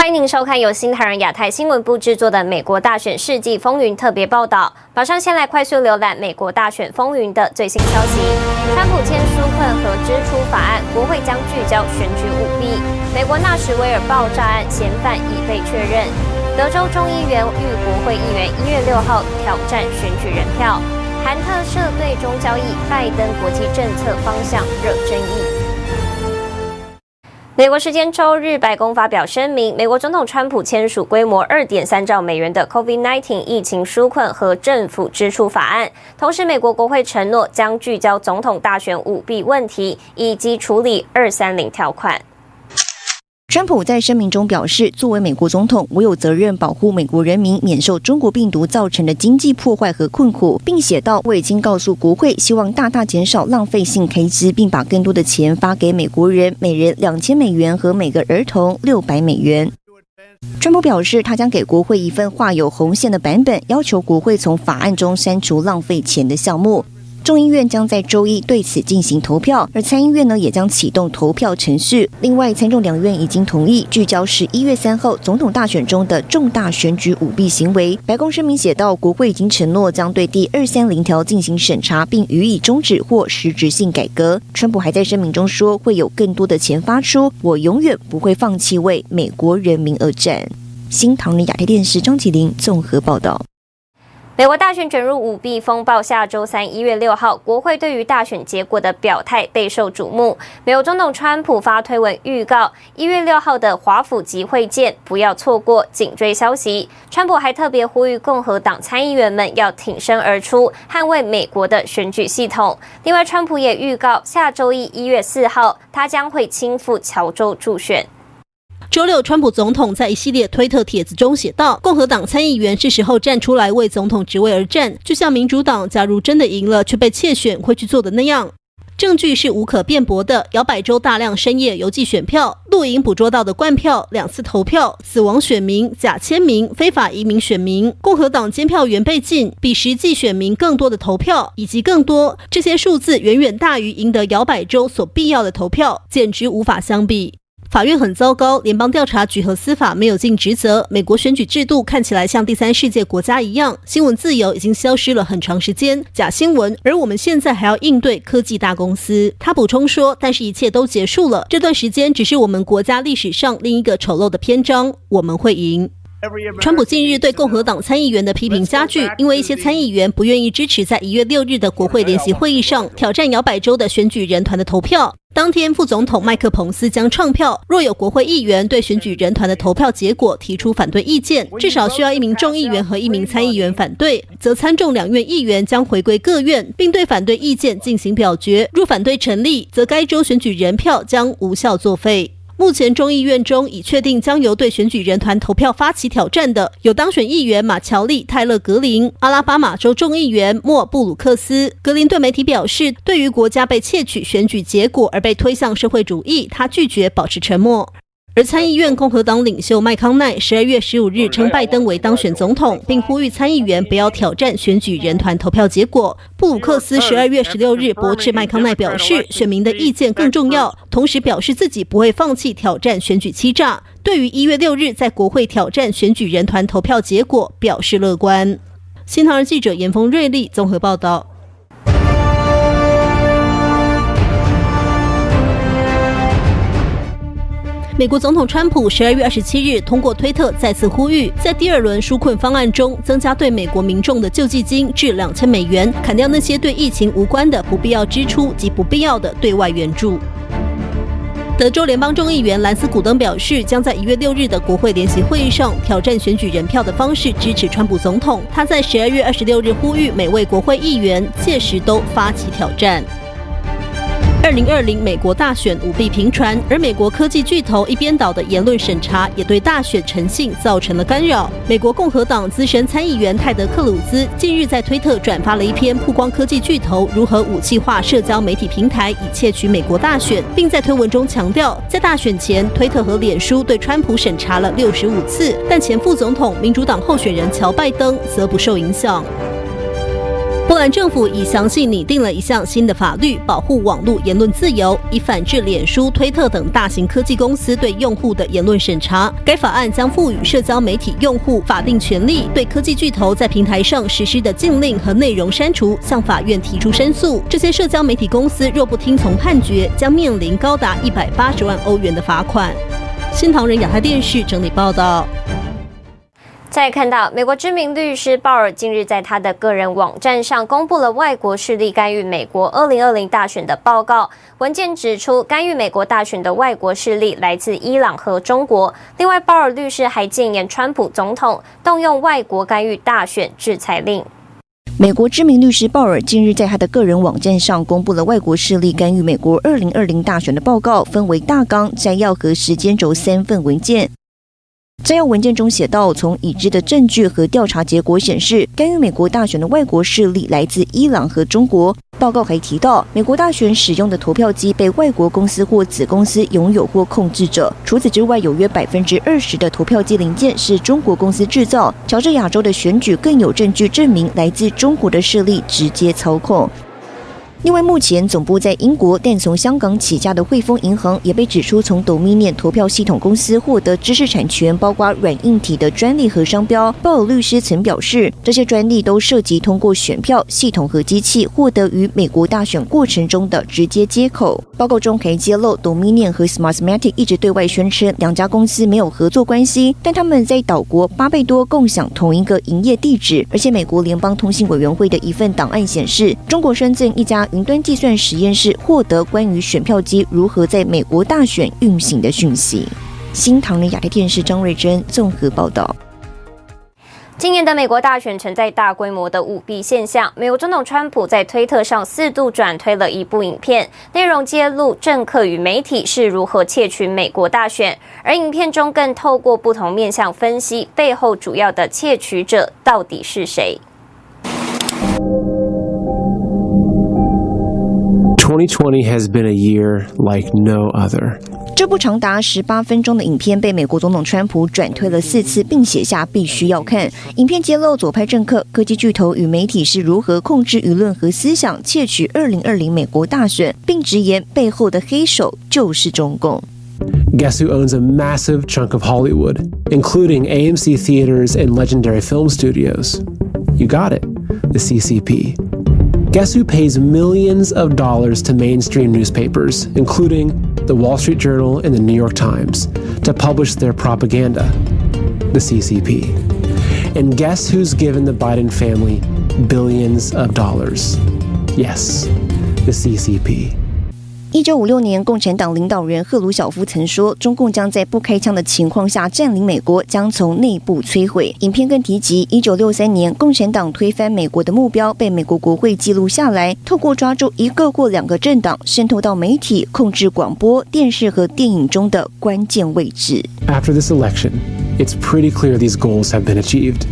欢迎您收看由新唐人亚太新闻部制作的《美国大选世纪风云》特别报道。马上先来快速浏览美国大选风云的最新消息：川普签纾困和支出法案，国会将聚焦选举舞弊；美国纳什维尔爆炸案嫌犯已被确认；德州众议员与国会议员一月六号挑战选举人票；韩特社对中交易，拜登国际政策方向惹争议。美国时间周日，白宫发表声明，美国总统川普签署规模二点三兆美元的 COVID-19 疫情纾困和政府支出法案。同时，美国国会承诺将聚焦总统大选舞弊问题，以及处理二三零条款。川普在声明中表示，作为美国总统，我有责任保护美国人民免受中国病毒造成的经济破坏和困苦，并写道：“我已经告诉国会，希望大大减少浪费性开支，并把更多的钱发给美国人，每人两千美元和每个儿童六百美元。”川普表示，他将给国会一份画有红线的版本，要求国会从法案中删除浪费钱的项目。众议院将在周一对此进行投票，而参议院呢也将启动投票程序。另外，参众两院已经同意聚焦十一月三号总统大选中的重大选举舞弊行为。白宫声明写道，国会已经承诺将对第二三零条进行审查，并予以终止或实质性改革。川普还在声明中说，会有更多的钱发出，我永远不会放弃为美国人民而战。新唐人亚太电视张启林综合报道。美国大选卷入舞弊风暴，下周三一月六号，国会对于大选结果的表态备受瞩目。美国总统川普发推文预告，一月六号的华府集会见，不要错过紧追消息。川普还特别呼吁共和党参议员们要挺身而出，捍卫美国的选举系统。另外，川普也预告，下周一一月四号，他将会亲赴乔州助选。周六，川普总统在一系列推特帖子中写道：“共和党参议员是时候站出来为总统职位而战，就像民主党假如真的赢了却被窃选会去做的那样。证据是无可辩驳的，摇摆州大量深夜邮寄选票、录影捕捉到的灌票、两次投票、死亡选民、假签名、非法移民选民、共和党监票员被禁、比实际选民更多的投票，以及更多，这些数字远远大于赢得摇摆州所必要的投票，简直无法相比。”法院很糟糕，联邦调查局和司法没有尽职责。美国选举制度看起来像第三世界国家一样，新闻自由已经消失了很长时间，假新闻。而我们现在还要应对科技大公司。他补充说：“但是一切都结束了，这段时间只是我们国家历史上另一个丑陋的篇章。我们会赢。”川普近日对共和党参议员的批评加剧，因为一些参议员不愿意支持在一月六日的国会联席会议上挑战摇摆州的选举人团的投票。当天，副总统麦克彭斯将唱票，若有国会议员对选举人团的投票结果提出反对意见，至少需要一名众议员和一名参议员反对，则参众两院议员将回归各院，并对反对意见进行表决。若反对成立，则该州选举人票将无效作废。目前众议院中已确定将由对选举人团投票发起挑战的有当选议员马乔利·泰勒·格林、阿拉巴马州众议员莫·布鲁克斯。格林对媒体表示，对于国家被窃取选举结果而被推向社会主义，他拒绝保持沉默。而参议院共和党领袖麦康奈十二月十五日称拜登为当选总统，并呼吁参议员不要挑战选举人团投票结果。布鲁克斯十二月十六日驳斥麦康奈，表示选民的意见更重要，同时表示自己不会放弃挑战选举欺诈。对于一月六日在国会挑战选举人团投票结果表示乐观。新唐人记者严峰瑞丽综合报道。美国总统川普十二月二十七日通过推特再次呼吁，在第二轮纾困方案中增加对美国民众的救济金至两千美元，砍掉那些对疫情无关的不必要支出及不必要的对外援助。德州联邦众议员兰斯·古登表示，将在一月六日的国会联席会议上挑战选举人票的方式支持川普总统。他在十二月二十六日呼吁每位国会议员届时都发起挑战。二零二零美国大选舞弊频传，而美国科技巨头一边倒的言论审查也对大选诚信造成了干扰。美国共和党资深参议员泰德·克鲁兹近日在推特转发了一篇曝光科技巨头如何武器化社交媒体平台以窃取美国大选，并在推文中强调，在大选前，推特和脸书对川普审查了六十五次，但前副总统民主党候选人乔拜登则不受影响。波兰政府已详细拟定了一项新的法律，保护网络言论自由，以反制脸书、推特等大型科技公司对用户的言论审查。该法案将赋予社交媒体用户法定权利，对科技巨头在平台上实施的禁令和内容删除，向法院提出申诉。这些社交媒体公司若不听从判决，将面临高达一百八十万欧元的罚款。新唐人亚太电视整理报道。再看到，美国知名律师鲍尔近日在他的个人网站上公布了外国势力干预美国2020大选的报告。文件指出，干预美国大选的外国势力来自伊朗和中国。另外，鲍尔律师还建言川普总统动用外国干预大选制裁令。美国知名律师鲍尔近日在他的个人网站上公布了外国势力干预美国2020大选的报告，分为大纲、摘要和时间轴三份文件。摘要文件中写道：从已知的证据和调查结果显示，干预美国大选的外国势力来自伊朗和中国。报告还提到，美国大选使用的投票机被外国公司或子公司拥有或控制着。除此之外，有约百分之二十的投票机零件是中国公司制造。乔治亚州的选举更有证据证明，来自中国的势力直接操控。另外，目前总部在英国，但从香港起家的汇丰银行也被指出从 Dominion 投票系统公司获得知识产权，包括软硬体的专利和商标。鲍尔律师曾表示，这些专利都涉及通过选票系统和机器获得与美国大选过程中的直接接口。报告中还揭露，Dominion 和 Smartmatic 一直对外宣称两家公司没有合作关系，但他们在岛国巴贝多共享同一个营业地址。而且，美国联邦通信委员会的一份档案显示，中国深圳一家云端计算实验室获得关于选票机如何在美国大选运行的讯息。新唐人亚太电视张瑞珍综合报道。今年的美国大选存在大规模的舞弊现象。美国总统川普在推特上四度转推了一部影片，内容揭露政客与媒体是如何窃取美国大选，而影片中更透过不同面向分析背后主要的窃取者到底是谁。2020 has been a year like no other. 这部长达十八分钟的影片被美国总统川普转推了四次，并写下必须要看。影片揭露左派政客、科技巨头与媒体是如何控制舆论和思想，窃取二零二零美国大选，并直言背后的黑手就是中共。Guess who owns a massive chunk of Hollywood, including AMC theaters and legendary film studios? You got it, the CCP. Guess who pays millions of dollars to mainstream newspapers, including the Wall Street Journal and the New York Times, to publish their propaganda? The CCP. And guess who's given the Biden family billions of dollars? Yes, the CCP. 一九五六年，共产党领导人赫鲁晓夫曾说：“中共将在不开枪的情况下占领美国，将从内部摧毁。”影片更提及，一九六三年，共产党推翻美国的目标被美国国会记录下来，透过抓住一个或两个政党，渗透到媒体，控制广播电视和电影中的关键位置。After this election, it's pretty clear these goals have been achieved.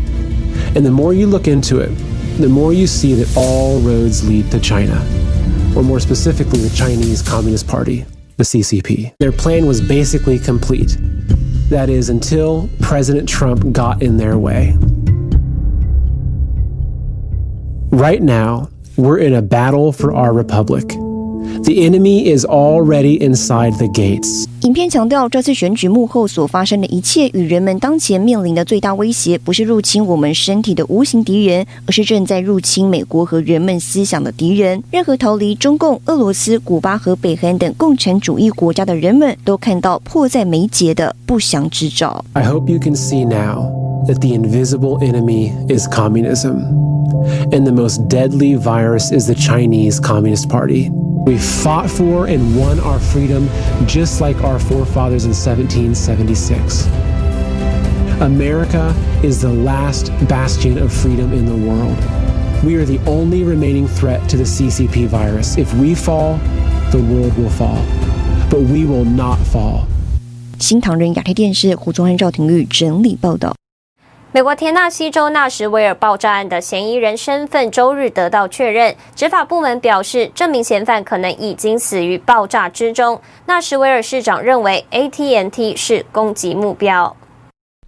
And the more you look into it, the more you see that all roads lead to China. Or more specifically, the Chinese Communist Party, the CCP. Their plan was basically complete. That is, until President Trump got in their way. Right now, we're in a battle for our republic. The enemy is already inside the gates. 影片强调，这次选举幕后所发生的一切，与人们当前面临的最大威胁，不是入侵我们身体的无形敌人，而是正在入侵美国和人们思想的敌人。任何逃离中共、俄罗斯、古巴和北韩等共产主义国家的人们，都看到迫在眉睫的不祥之兆。I hope you can see now that the invisible enemy is communism, and the most deadly virus is the Chinese Communist Party. We fought for and won our freedom just like our forefathers in 1776. America is the last bastion of freedom in the world. We are the only remaining threat to the CCP virus. If we fall, the world will fall. But we will not fall. 新唐人亚太电视胡宗汉、赵廷玉整理报道。 美国田纳西州纳什维尔爆炸案的嫌疑人身份周日得到确认，执法部门表示，这名嫌犯可能已经死于爆炸之中。纳什维尔市长认为，AT&T 是攻击目标。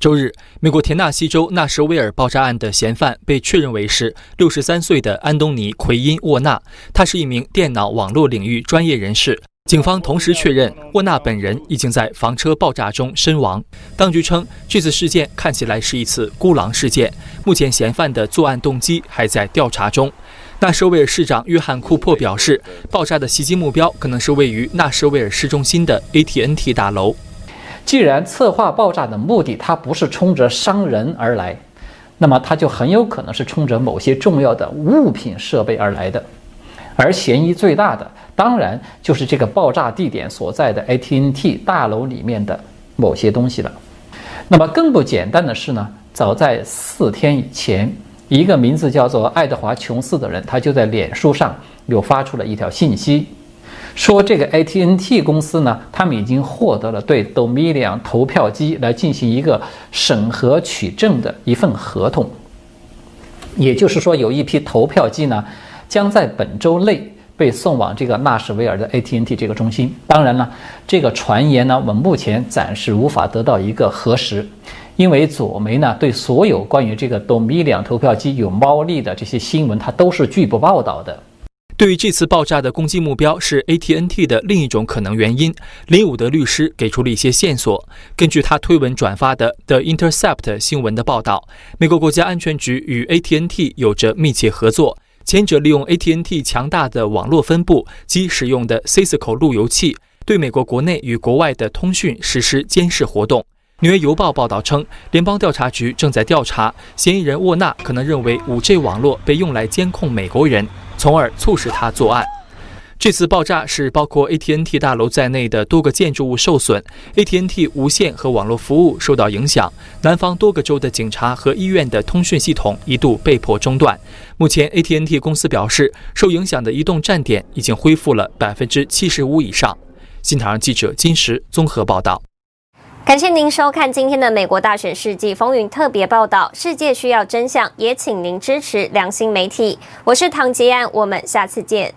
周日，美国田纳西州纳什维尔爆炸案的嫌犯被确认为是六十三岁的安东尼·奎因·沃纳，他是一名电脑网络领域专业人士。警方同时确认，沃纳本人已经在房车爆炸中身亡。当局称，这次事件看起来是一次孤狼事件，目前嫌犯的作案动机还在调查中。纳什维尔市长约翰·库珀表示，爆炸的袭击目标可能是位于纳什维尔市中心的 AT&T 大楼。既然策划爆炸的目的，它不是冲着伤人而来，那么它就很有可能是冲着某些重要的物品设备而来的，而嫌疑最大的，当然就是这个爆炸地点所在的 AT&T 大楼里面的某些东西了。那么更不简单的是呢，早在四天以前，一个名字叫做爱德华·琼斯的人，他就在脸书上又发出了一条信息。说这个 AT&T 公司呢，他们已经获得了对 Dominion 投票机来进行一个审核取证的一份合同，也就是说，有一批投票机呢，将在本周内被送往这个纳什维尔的 AT&T 这个中心。当然了，这个传言呢，我们目前暂时无法得到一个核实，因为左媒呢，对所有关于这个 Dominion 投票机有猫腻的这些新闻，它都是拒不报道的。对于这次爆炸的攻击目标是 AT&T 的另一种可能原因，林伍德律师给出了一些线索。根据他推文转发的 The Intercept 新闻的报道，美国国家安全局与 AT&T 有着密切合作，前者利用 AT&T 强大的网络分布及使用的 Cisco 路由器，对美国国内与国外的通讯实施监视活动。纽约邮报报道称，联邦调查局正在调查嫌疑人沃纳可能认为 5G 网络被用来监控美国人。从而促使他作案。这次爆炸是包括 ATN T 大楼在内的多个建筑物受损，ATN T 无线和网络服务受到影响。南方多个州的警察和医院的通讯系统一度被迫中断。目前，ATN T 公司表示，受影响的移动站点已经恢复了百分之七十五以上。新唐记者金石综合报道。感谢您收看今天的美国大选世纪风云特别报道。世界需要真相，也请您支持良心媒体。我是唐吉安，我们下次见。